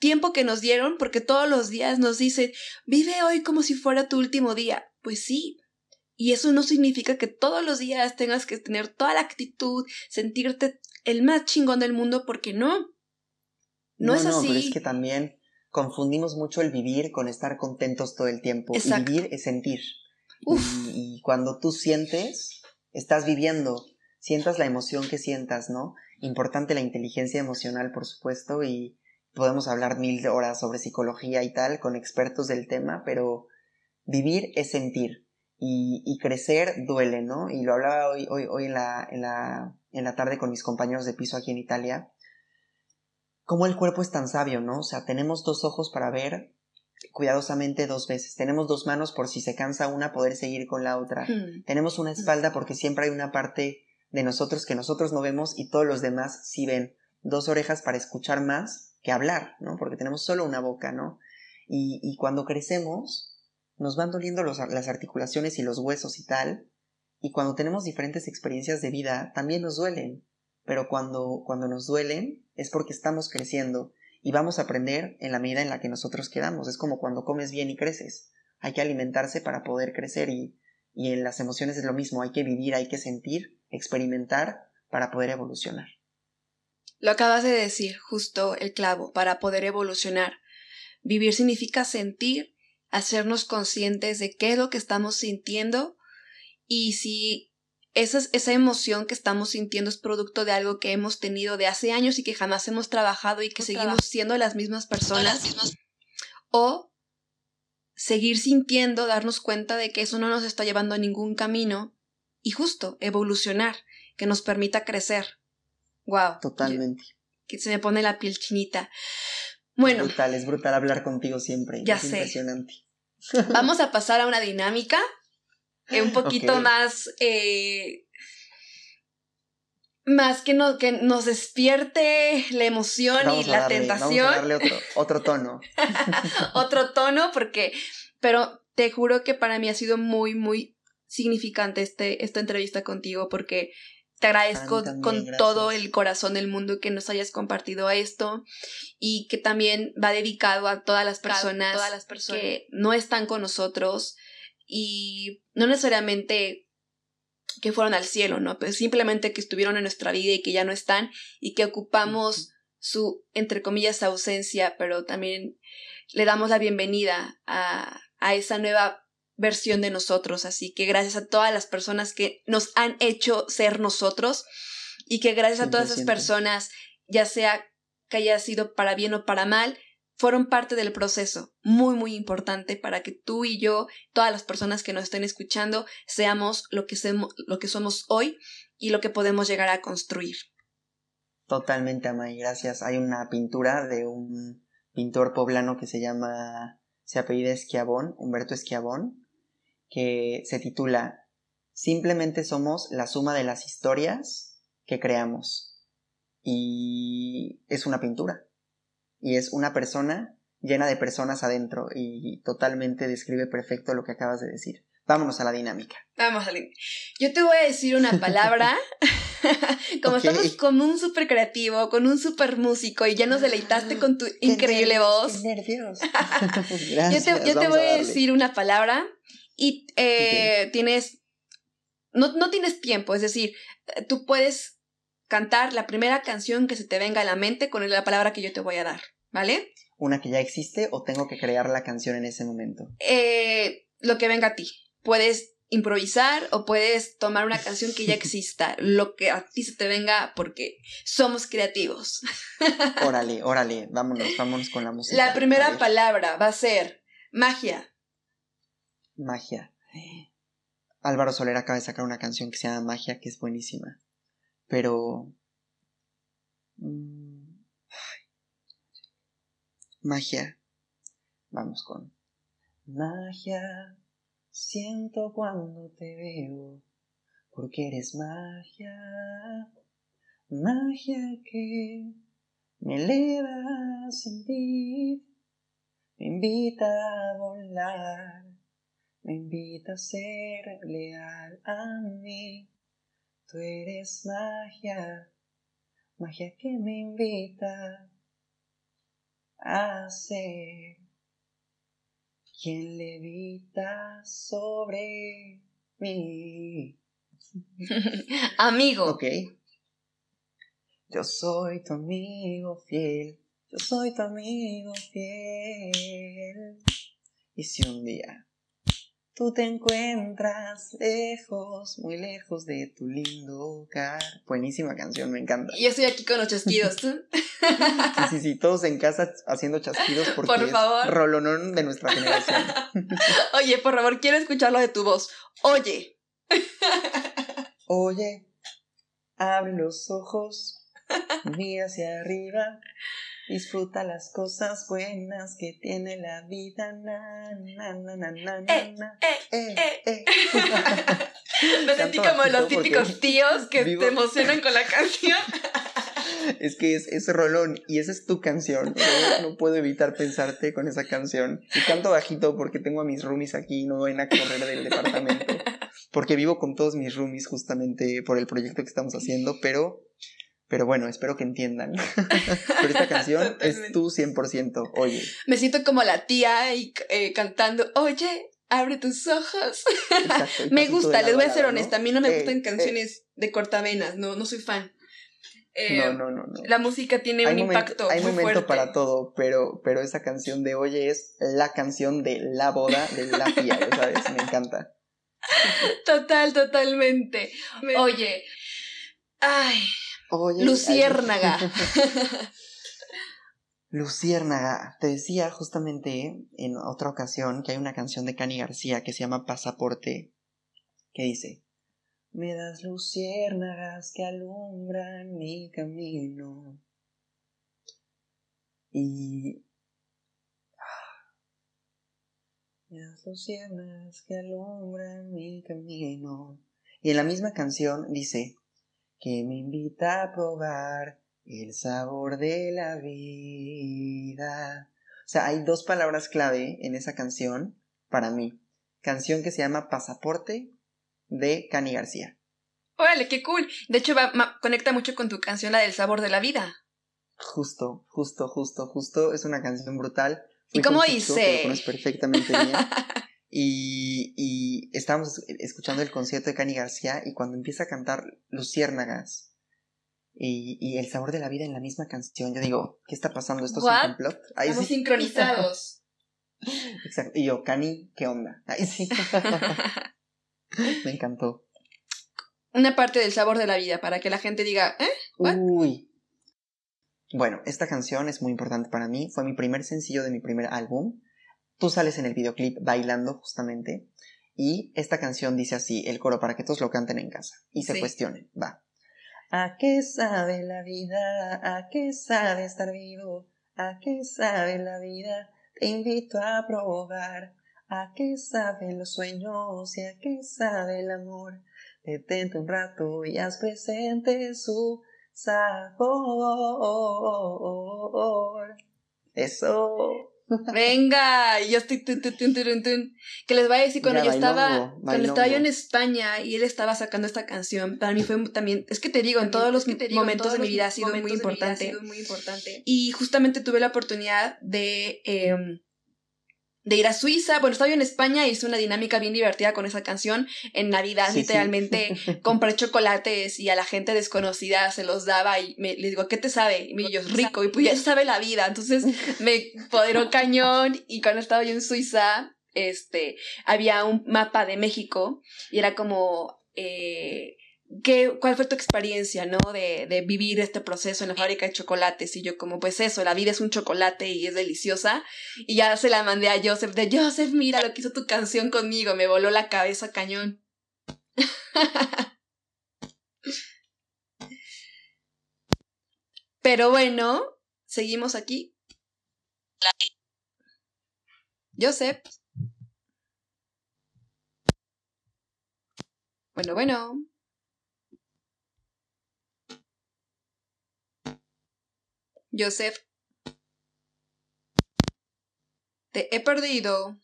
tiempo que nos dieron, porque todos los días nos dicen, vive hoy como si fuera tu último día. Pues sí. Y eso no significa que todos los días tengas que tener toda la actitud, sentirte el más chingón del mundo, porque no. No, es así. No, pero es que también confundimos mucho el vivir con estar contentos todo el tiempo. Y vivir es sentir. Y, y, cuando tú sientes, estás viviendo. Sientas la emoción que sientas, ¿no? Importante la inteligencia emocional, por supuesto, y, podemos hablar mil horas sobre psicología y tal con expertos del tema, pero vivir es sentir y, crecer duele, ¿no? Y lo hablaba hoy, hoy, hoy en, la, en, la, en la tarde con mis compañeros de piso aquí en Italia, cómo el cuerpo es tan sabio, ¿no? O sea, tenemos dos ojos para ver cuidadosamente dos veces. Tenemos dos manos por si se cansa una poder seguir con la otra. Hmm. Tenemos una espalda porque siempre hay una parte de nosotros que nosotros no vemos y todos los demás sí ven. Dos orejas para escuchar más que hablar, ¿no? Porque tenemos solo una boca, ¿no? Y, cuando crecemos, nos van doliendo las articulaciones y los huesos y tal, y cuando tenemos diferentes experiencias de vida, también nos duelen, pero cuando, cuando nos duelen es porque estamos creciendo y vamos a aprender en la medida en la que nosotros quedamos. Es como cuando comes bien y creces. Hay que alimentarse para poder crecer y, y en las emociones es lo mismo. Hay que vivir, hay que sentir, experimentar para poder evolucionar. Lo acabas de decir, justo el clavo, para poder evolucionar. Vivir significa sentir, hacernos conscientes de qué es lo que estamos sintiendo y si esa, esa emoción que estamos sintiendo es producto de algo que hemos tenido de hace años y que jamás hemos trabajado y que seguimos siendo las mismas personas. O seguir sintiendo, darnos cuenta de que eso no nos está llevando a ningún camino y justo evolucionar, que nos permita crecer. Wow. Totalmente. Que se me pone la piel chinita. Bueno. Es brutal, es brutal hablar contigo siempre. Ya es sé. Impresionante. Vamos a pasar a una dinámica eh, un poquito más. Eh, más que, no, que nos despierte la emoción y la tentación. Vamos a darle otro, otro tono. [laughs] otro tono, porque. Pero te juro que para mí ha sido muy, muy significante este, esta entrevista contigo, porque te agradezco con todo el corazón del mundo que nos hayas compartido esto y que también va dedicado a todas las personas, todas las personas. que no están con nosotros y no necesariamente que fueron al cielo, ¿no? Pero simplemente que estuvieron en nuestra vida y que ya no están y que ocupamos su, entre comillas, ausencia, pero también le damos la bienvenida a, a esa nueva versión de nosotros. Así que gracias a todas las personas que nos han hecho ser nosotros y que gracias a todas esas personas, ya sea que haya sido para bien o para mal, fueron parte del proceso muy muy importante para que tú y yo, todas las personas que nos estén escuchando, seamos lo que, somos, lo que somos hoy y lo que podemos llegar a construir. Totalmente, Amay, gracias. Hay una pintura de un pintor poblano que se llama, se apellida Esquiabón, Humberto Esquiabón, que se titula Simplemente somos la suma de las historias que creamos. Y es una pintura. Y es una persona llena de personas adentro y totalmente describe perfecto lo que acabas de decir. Vámonos a la dinámica. Vamos a la Yo te voy a decir una palabra. [laughs] Como estamos con un súper creativo, con un súper músico y ya nos deleitaste con tu increíble voz. Qué nervios. [laughs] yo te, yo te voy a decir una palabra y eh, tienes, no, no tienes tiempo, es decir, tú puedes cantar la primera canción que se te venga a la mente con la palabra que yo te voy a dar, ¿vale? ¿Una que ya existe o tengo que crear la canción en ese momento? Eh, lo que venga a ti. Puedes improvisar o puedes tomar una canción que ya [laughs] exista, lo que a ti se te venga porque somos creativos. [laughs] órale, órale, vámonos, vámonos con la música. La primera palabra va a ser magia. Magia. Álvaro Soler acaba de sacar una canción que se llama Magia, que es buenísima. Pero... Mm, magia. Vamos con... Magia. Siento cuando te veo, porque eres magia. Magia que me eleva a sentir. Me invita a volar me invita a ser leal a mí. Tú eres magia, magia que me invita a ser quien levita sobre mí. [laughs] amigo. Ok. Yo soy tu amigo fiel, yo soy tu amigo fiel. Y si un día Tú te encuentras lejos, muy lejos de tu lindo hogar. Buenísima canción, me encanta. Y estoy aquí con los chasquidos. sí, sí, sí, todos en casa haciendo chasquidos porque por favor. es rolonón de nuestra generación. [laughs] Oye, por favor, quiero escucharlo de tu voz. Oye. Oye, abre los ojos, mira hacia arriba Disfruta las cosas buenas que tiene la vida. Na, na, na, na, na, eh, eh, eh, [laughs] Me sentí como los típicos tíos que te emocionan con la canción. [laughs] es que es, es rolón y esa es tu canción. No, puedo evitar pensarte con esa canción. Y canto bajito porque tengo a mis roomies aquí y no ven a correr del departamento. [laughs] Porque vivo con todos mis roomies justamente por el proyecto que estamos haciendo, pero pero bueno, espero que entiendan. [laughs] Pero esta canción es tú 100%, oye. Me siento como la tía y, eh, cantando, oye, abre tus ojos. [laughs] me gusta, les voy a ser honesta, a mí no me eh, gustan eh. canciones de cortavenas, no, no soy fan. no, no, no, La música tiene un impacto. Hay muy momento para todo, pero, pero esa canción de Oye es la canción de la boda de la tía, ¿sabes? Me encanta. [laughs] Total, totalmente. Oye, ay, Luciérnaga. [laughs] Luciérnaga. Te decía justamente en otra ocasión que hay una canción de Cani García que se llama Pasaporte, que dice, me das luciérnagas que alumbran mi camino. Y... Me das luciérnagas que alumbran mi camino. Y en la misma canción dice, que me invita a probar el sabor de la vida. O sea, hay dos palabras clave en esa canción para mí. Canción que se llama Pasaporte de Cani García. Órale, qué cool. De hecho, conecta mucho con tu canción, la del sabor de la vida. Justo, justo, justo, justo. Es una canción brutal. ¿Y cómo dice? Lo perfectamente bien. Y, y estábamos escuchando el concierto de Cani García y cuando empieza a cantar Luciérnagas y, y, el sabor de la vida en la misma canción, yo digo, ¿qué está pasando? ¿Esto es un complot? Estamos sincronizados. [laughs] Exacto. Y yo, Cani, ¿qué onda? Ahí sí. [laughs] Me encantó. Una parte del sabor de la vida para que la gente diga, ¿eh? Uy. Bueno, esta canción es muy importante para mí. Fue mi primer sencillo de mi primer álbum. Tú sales en el videoclip bailando justamente y esta canción dice así, el coro para que todos lo canten en casa y se cuestionen, va. ¿A qué sabe la vida? ¿A qué sabe estar vivo? ¿A qué sabe la vida? Te invito a probar. ¿A qué saben los sueños y a qué sabe el amor? Detente un rato y haz presente su sabor. Eso. Venga, yo estoy que les voy a decir cuando yo estaba cuando estaba yo en España y él estaba sacando esta canción, para mí fue también, es que te digo, en todos los momentos de mi vida ha sido muy importante. Y justamente tuve la oportunidad de em, de ir a Suiza. Bueno, estaba yo en España y hice una dinámica bien divertida con esa canción. En Navidad, literalmente, [laughs] compré chocolates y a la gente desconocida se los daba y me, le digo, ¿qué te sabe? Y me dijo, rico. Y pues ya sabe la vida. Entonces me poderó cañón. Y cuando estaba yo en Suiza, este, había un mapa de México y era como, eh, ¿Qué, ¿cuál fue tu experiencia, no? De, de, vivir este proceso en la fábrica de chocolates. Y yo como, pues eso, la vida es un chocolate y es deliciosa. Y ya se la mandé a Joseph de, Joseph, mira lo que hizo tu canción conmigo. Me voló la cabeza cañón. [laughs] Pero bueno, seguimos aquí. Joseph. Bueno, bueno. Joseph. Te he perdido.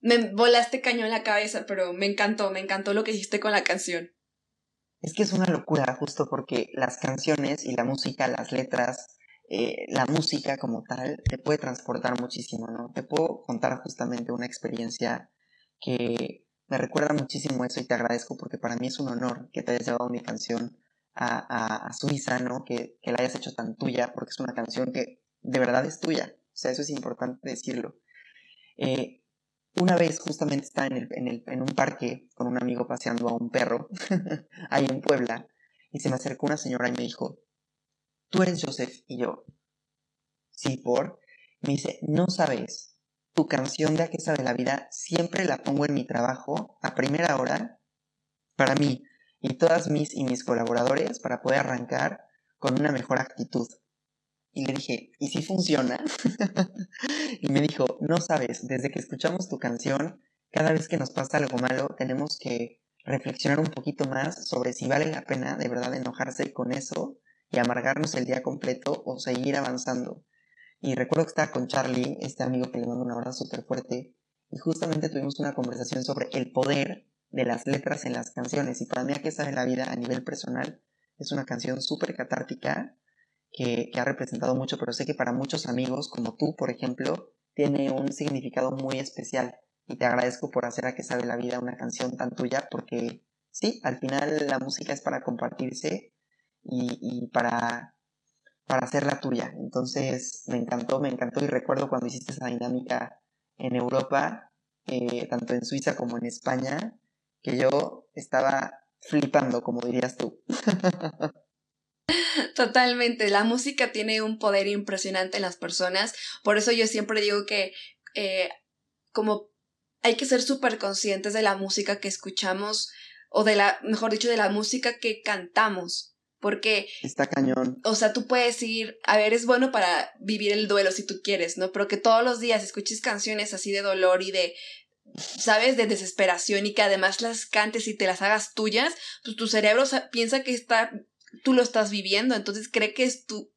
Me volaste cañón la cabeza, pero me encantó, me encantó lo que hiciste con la canción. Es que es una locura, justo porque las canciones y la música, las letras, eh, la música como tal, te puede transportar muchísimo, ¿no? Te puedo contar justamente una experiencia que me recuerda muchísimo eso y te agradezco porque para mí es un honor que te hayas llevado mi canción a, a, Suiza, ¿no? Que, que, la hayas hecho tan tuya, porque es una canción que de verdad es tuya. O sea, eso es importante decirlo. Eh, una vez justamente estaba en, el, en, el, en, un parque con un amigo paseando a un perro, [laughs] ahí en Puebla, y se me acercó una señora y me dijo, ¿tú eres Joseph? Y yo, sí, por. Me dice, no sabes tu canción de A qué sabe la vida siempre la pongo en mi trabajo a primera hora para mí y todas mis y mis colaboradores para poder arrancar con una mejor actitud. Y le dije, ¿y si funciona? [laughs] y me dijo, no sabes, desde que escuchamos tu canción, cada vez que nos pasa algo malo, tenemos que reflexionar un poquito más sobre si vale la pena de verdad enojarse con eso y amargarnos el día completo o seguir avanzando. Y recuerdo que estaba con Charlie, este amigo que le mando un abrazo súper fuerte, y justamente tuvimos una conversación sobre el poder de las letras en las canciones. Y para mí, ¿a qué sabe la vida a nivel personal? Es una canción súper catártica que, que ha representado mucho, pero sé que para muchos amigos, como tú, por ejemplo, tiene un significado muy especial. Y te agradezco por hacer a que sabe la vida una canción tan tuya, porque sí, al final la música es para compartirse y para para hacerla tuya. Entonces me encantó, me encantó y recuerdo cuando hiciste esa dinámica en Europa, eh, tanto en Suiza como en España, que yo estaba flipando, como dirías tú. [laughs] Totalmente, la música tiene un poder impresionante en las personas, por eso yo siempre digo que eh, como hay que ser súper conscientes de la música que escuchamos o de la, mejor dicho, de la música que cantamos, porque... Está cañón. O sea, tú puedes ir, a ver, es bueno para vivir el duelo si tú quieres, ¿no? Pero que todos los días escuches canciones así de dolor y de, ¿sabes? De desesperación y que además las cantes y te las hagas tuyas, pues tu cerebro piensa que está, tú lo estás viviendo, entonces cree que es tú,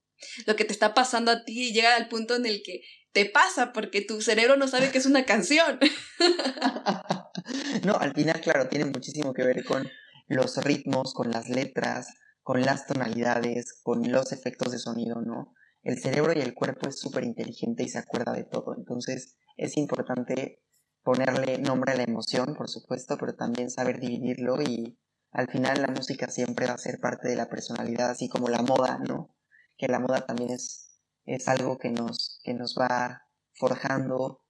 lo que te está pasando a ti y llega al punto en el que te pasa porque tu cerebro no sabe que es una canción. [laughs] [laughs] no, al final, claro, tiene muchísimo que ver con los ritmos, con las letras, con las tonalidades, con los efectos de sonido, ¿no? El cerebro y el cuerpo es súper inteligente y se acuerda de todo, entonces es importante ponerle nombre a la emoción, por supuesto, pero también saber dividirlo y al final la música siempre va a ser parte de la personalidad, así como la moda, ¿no? Que la moda también es, es algo que nos, que nos va forjando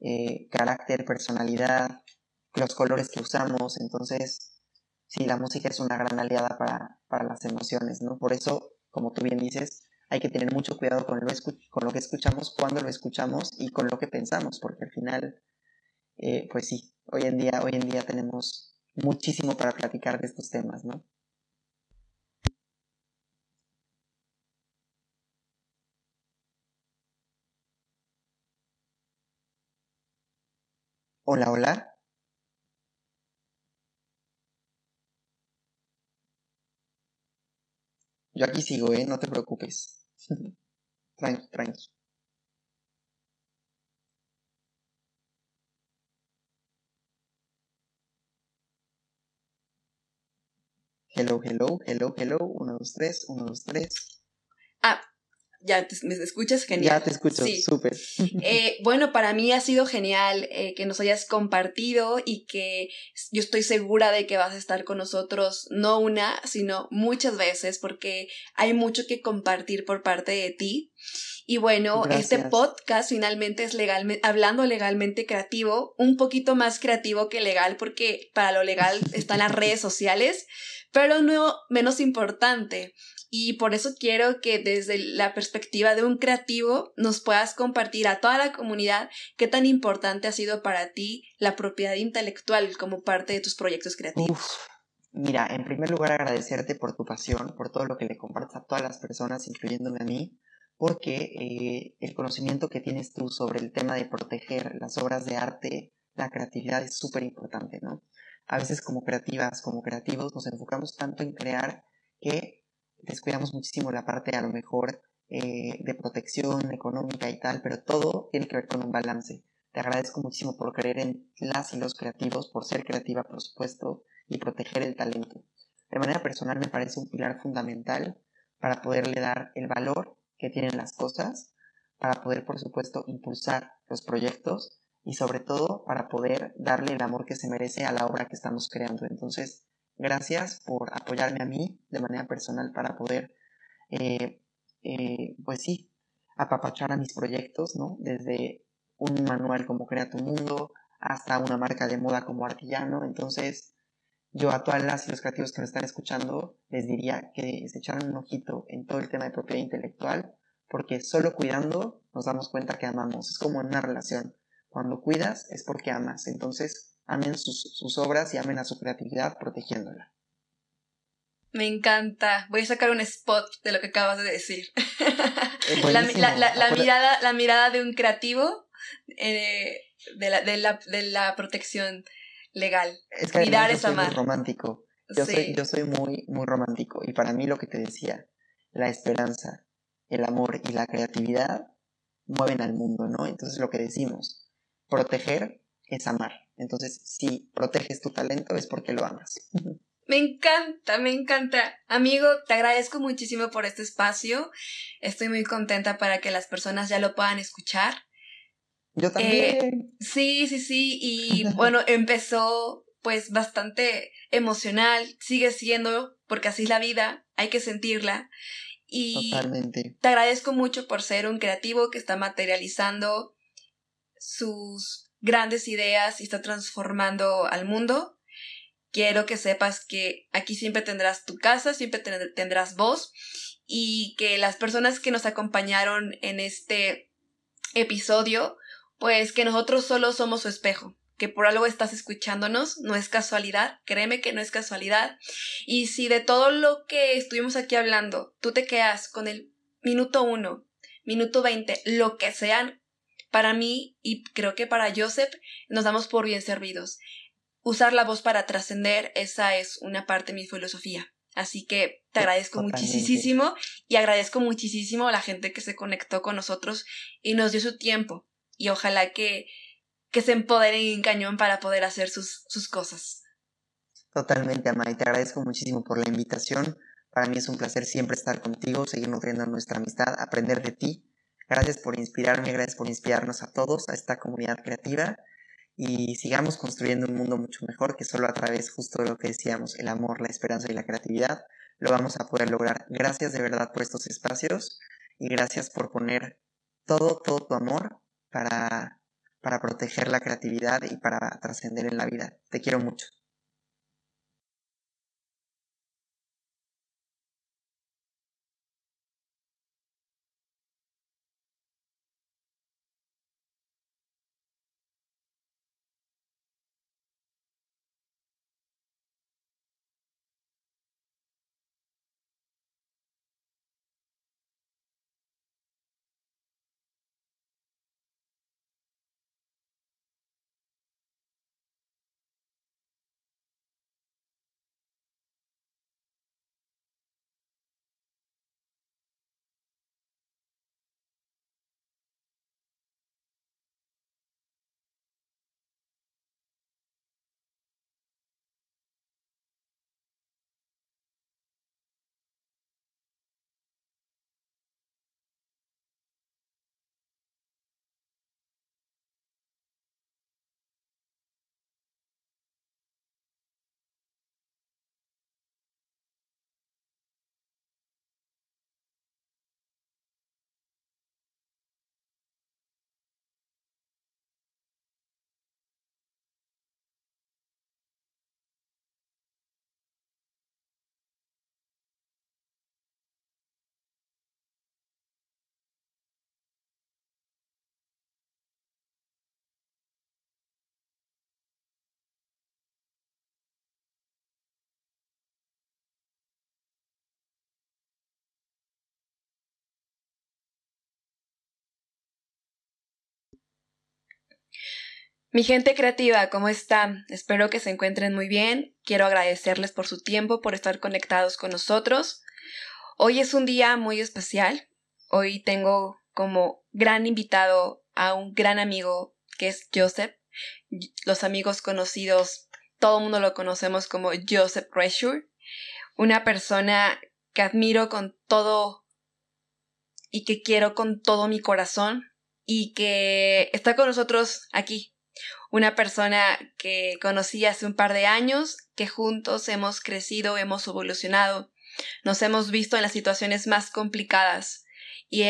eh, carácter, personalidad, los colores que usamos, entonces sí, la música es una gran aliada para, las emociones, ¿no? Por eso, como tú bien dices, hay que tener mucho cuidado con lo, con lo que escuchamos, cuando lo escuchamos y con lo que pensamos, porque al final, eh, pues sí, hoy en día, hoy en día tenemos muchísimo para platicar de estos temas, ¿no? Hola, hola. Yo aquí sigo, ¿eh? No te preocupes. [laughs] tranqui, tranqui. Hello, hello, hello, hello. 1, 2, 3, 1, 2, 3. Ah, ya te, me escuchas genial. Ya te escucho, Sí. súper. Eh, bueno, para mí ha sido genial eh, que nos hayas compartido y que yo estoy segura de que vas a estar con nosotros no una, sino muchas veces porque hay mucho que compartir por parte de ti. Y bueno, este podcast finalmente es legalmente, hablando legalmente creativo, un poquito más creativo que legal porque para lo legal están las redes [laughs] sociales, pero no menos importante. Y por eso quiero que desde la perspectiva de un creativo nos puedas compartir a toda la comunidad qué tan importante ha sido para ti la propiedad intelectual como parte de tus proyectos creativos. Mira, en primer lugar agradecerte por tu pasión, por todo lo que le compartes a todas las personas, incluyéndome a mí, porque eh, el conocimiento que tienes tú sobre el tema de proteger las obras de arte, la creatividad es súper importante, ¿no? A veces como creativas, como creativos, nos enfocamos tanto en crear que descuidamos muchísimo la parte a lo mejor eh, de protección económica y tal, pero todo tiene que ver con un balance. Te agradezco muchísimo por creer en las y los creativos, por ser creativa, por supuesto, y proteger el talento. De manera personal me parece un pilar fundamental para poderle dar el valor que tienen las cosas, para poder, por supuesto, impulsar los proyectos y sobre todo para poder darle el amor que se merece a la obra que estamos creando. Entonces, gracias por apoyarme a mí de manera personal para poder, eh, eh, pues sí, apapachar a mis proyectos, ¿no? Desde un manual como Crea tu Mundo hasta una marca de moda como Artillano. Entonces, yo a todas las y los creativos que me están escuchando les diría que se echaran un ojito en todo el tema de propiedad intelectual, porque solo cuidando nos damos cuenta que amamos. Es como en una relación. Cuando cuidas es porque amas. Entonces, amen sus, sus obras y amen a su creatividad protegiéndola. Me encanta. Voy a sacar un spot de lo que acabas de decir. La, buenísimo. la- la- la Acuerda- mirada, la mirada de un creativo eh, de, la, de, la, de la protección legal. Es que yo es soy muy amar. romántico. Yo, Sí. soy, yo soy muy, muy romántico. Y para mí lo que te decía, la esperanza, el amor y la creatividad mueven al mundo, ¿no? Entonces lo que decimos, proteger es amar. Entonces, si proteges tu talento es porque lo amas. [laughs] Me encanta, me encanta. Amigo, te agradezco muchísimo por este espacio. Estoy muy contenta para que las personas ya lo puedan escuchar. Yo también. Sí, sí, sí. Y [laughs] bueno, empezó pues bastante emocional. Sigue siendo, porque así es la vida. Hay que sentirla. Y Totalmente. te agradezco mucho por ser un creativo que está materializando sus grandes ideas y está transformando al mundo. Quiero que sepas que aquí siempre tendrás tu casa, siempre ten- tendrás voz y que las personas que nos acompañaron en este episodio, pues que nosotros solo somos su espejo, que por algo estás escuchándonos, no es casualidad, créeme que no es casualidad. Y si de todo lo que estuvimos aquí hablando, tú te quedas con el minuto uno, minuto veinte, lo que sean, para mí y creo que para Joseph, nos damos por bien servidos. Usar la voz para trascender, esa es una parte de mi filosofía. Así que te agradezco Totalmente. muchísimo y agradezco muchísimo a la gente que se conectó con nosotros y nos dio su tiempo. Y ojalá que, que se empoderen en cañón para poder hacer sus, sus cosas. Totalmente, Ama, y te agradezco muchísimo por la invitación. Para mí es un placer siempre estar contigo, seguir nutriendo nuestra amistad, aprender de ti. Gracias por inspirarme, gracias por inspirarnos a todos, a esta comunidad creativa. Y sigamos construyendo un mundo mucho mejor que solo a través justo de lo que decíamos, el amor, la esperanza y la creatividad, lo vamos a poder lograr. Gracias de verdad por estos espacios y gracias por poner todo, todo tu amor para, para proteger la creatividad y para trascender en la vida. Te quiero mucho. Mi gente creativa, ¿cómo están? Espero que se encuentren muy bien. Quiero agradecerles por su tiempo, por estar conectados con nosotros. Hoy es un día muy especial. Hoy tengo como gran invitado a un gran amigo que es Joseph. Los amigos conocidos, todo el mundo lo conocemos como Joseph Reshure. Una persona que admiro con todo y que quiero con todo mi corazón y que está con nosotros aquí una persona que conocí hace un par de años, que juntos hemos crecido, hemos evolucionado, nos hemos visto en las situaciones más complicadas y,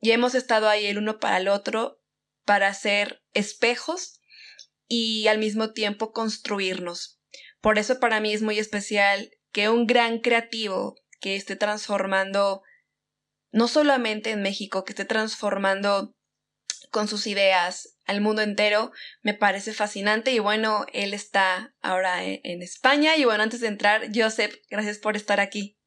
y hemos estado ahí el uno para el otro para ser espejos y al mismo tiempo construirnos. Por eso para mí es muy especial que un gran creativo que esté transformando no solamente en México, que esté transformando con sus ideas al mundo entero, me parece fascinante y bueno, él está ahora en, en España y bueno, antes de entrar, Joseph, gracias por estar aquí.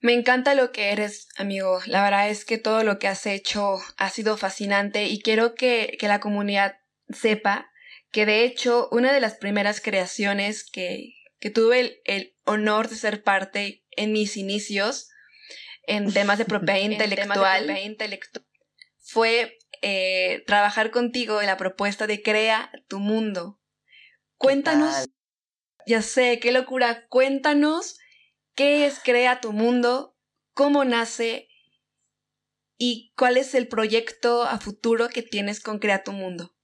Me encanta lo que eres, amigo. La verdad es que todo lo que has hecho ha sido fascinante y quiero que, que la comunidad sepa que de hecho una de las primeras creaciones que, que tuve el, el, honor de ser parte en mis inicios en temas de [laughs] propiedad intelectual, de intelectual fue eh, trabajar contigo en la propuesta de Crea tu mundo. Cuéntanos, ya sé, qué locura, cuéntanos qué es Crea tu mundo, cómo nace y cuál es el proyecto a futuro que tienes con Crea tu mundo.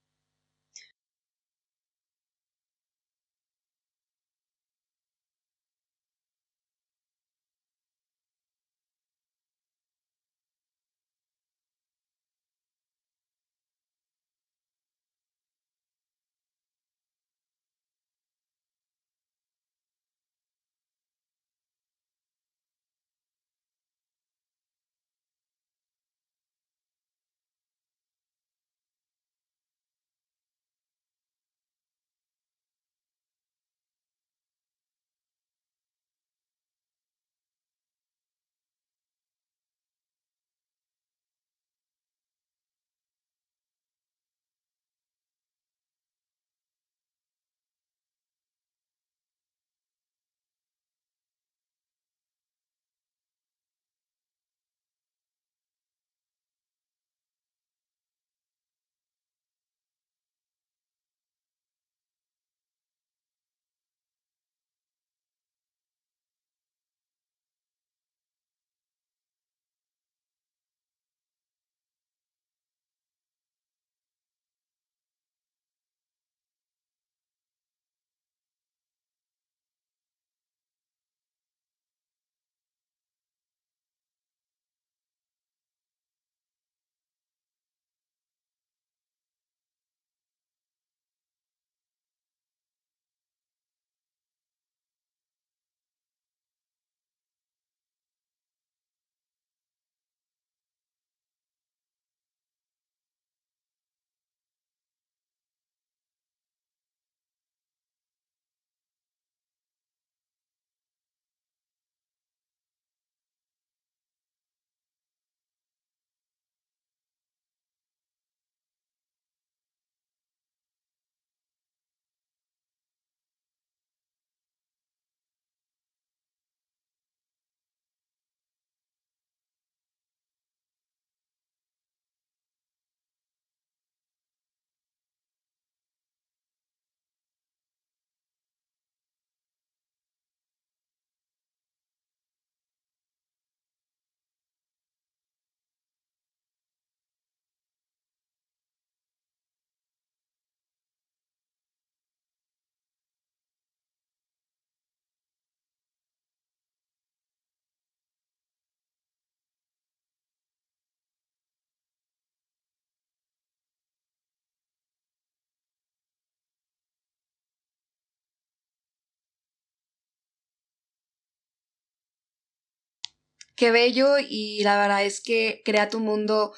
Qué bello y la verdad es que Crea tu mundo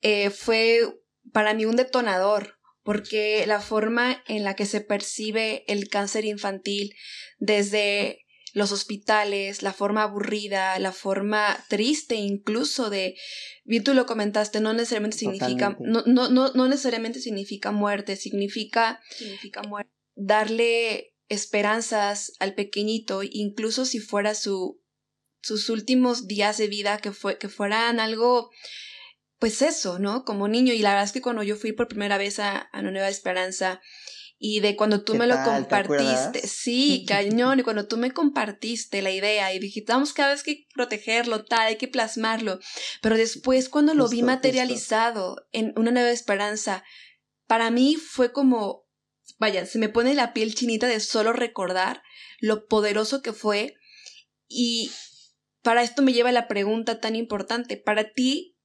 eh, fue para mí un detonador porque la forma en la que se percibe el cáncer infantil desde los hospitales, la forma aburrida, la forma triste incluso de, bien tú lo comentaste, no necesariamente significa, no, no, no, necesariamente significa muerte, significa, significa muerte. darle esperanzas al pequeñito, incluso si fuera su, sus últimos días de vida, que, fue, que fueran algo pues eso, ¿no? Como niño. Y la verdad es que cuando yo fui por primera vez a, a Nueva Esperanza y de cuando tú me lo compartiste, sí, cañón, y cuando tú me compartiste la idea y dijiste, vamos cada vez que protegerlo, tal, hay que plasmarlo. Pero después cuando lo vi materializado en una nueva esperanza, para mí fue como, vaya, se me pone la piel chinita de solo recordar lo poderoso que fue. Y para esto me lleva la pregunta tan importante, para ti,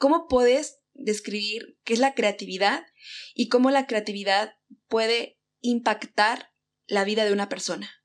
¿Cómo puedes describir qué es la creatividad y cómo la creatividad puede impactar la vida de una persona?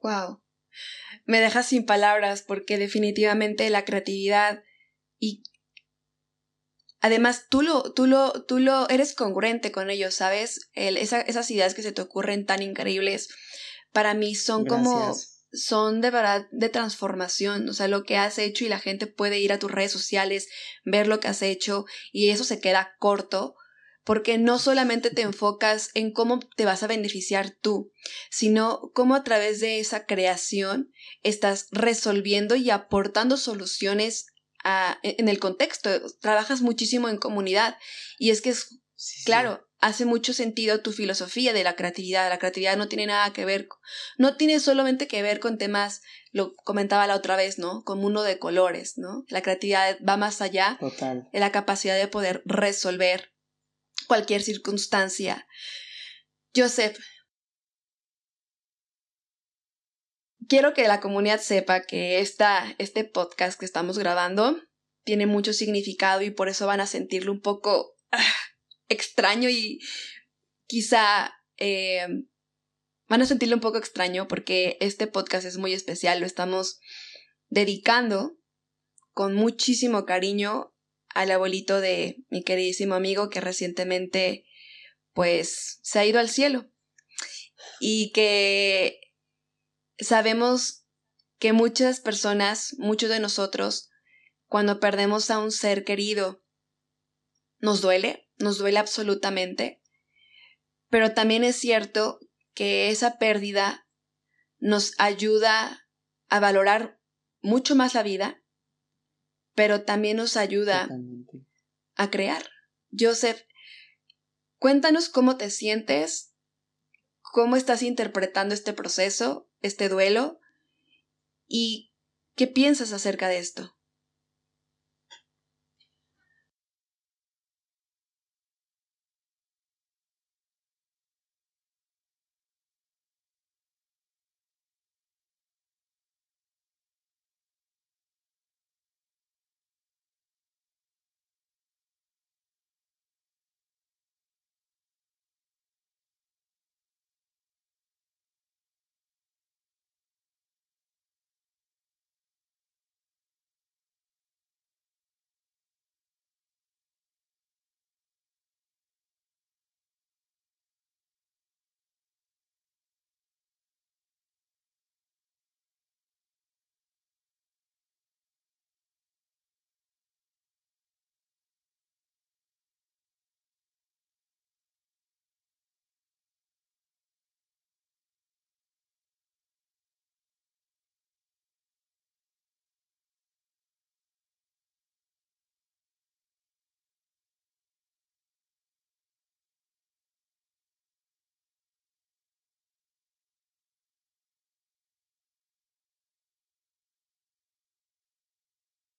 Wow. Me dejas sin palabras porque definitivamente la creatividad y además tú lo, tú lo, tú lo eres congruente con ellos, ¿sabes? El, esas ideas que se te ocurren tan increíbles para mí son como son de verdad de transformación, o sea, lo que has hecho y la gente puede ir a tus redes sociales, ver lo que has hecho y eso se queda corto porque no solamente te enfocas en cómo te vas a beneficiar tú, sino cómo a través de esa creación estás resolviendo y aportando soluciones e, en el contexto. Trabajas muchísimo en comunidad y es que es, claro, hace mucho sentido tu filosofía de la creatividad. La creatividad no tiene nada que ver, no tiene solamente que ver con temas, lo comentaba la otra vez, ¿no? Con uno de colores, ¿no? La creatividad va más allá de la capacidad de poder resolver cualquier circunstancia. Joseph, quiero que la comunidad sepa que esta, este podcast que estamos grabando tiene mucho significado y por eso van a sentirlo un poco ah, extraño y quizá eh, van a sentirlo un poco extraño porque este podcast es muy especial, lo estamos dedicando con muchísimo cariño al abuelito de mi queridísimo amigo que recientemente pues se ha ido al cielo. Y que sabemos que muchas personas, muchos de nosotros, cuando perdemos a un ser querido, nos duele, nos duele absolutamente, pero también es cierto que esa pérdida nos ayuda a valorar mucho más la vida pero también nos ayuda a crear. Joseph, cuéntanos cómo te sientes, cómo estás interpretando este proceso, este duelo, y qué piensas acerca de esto.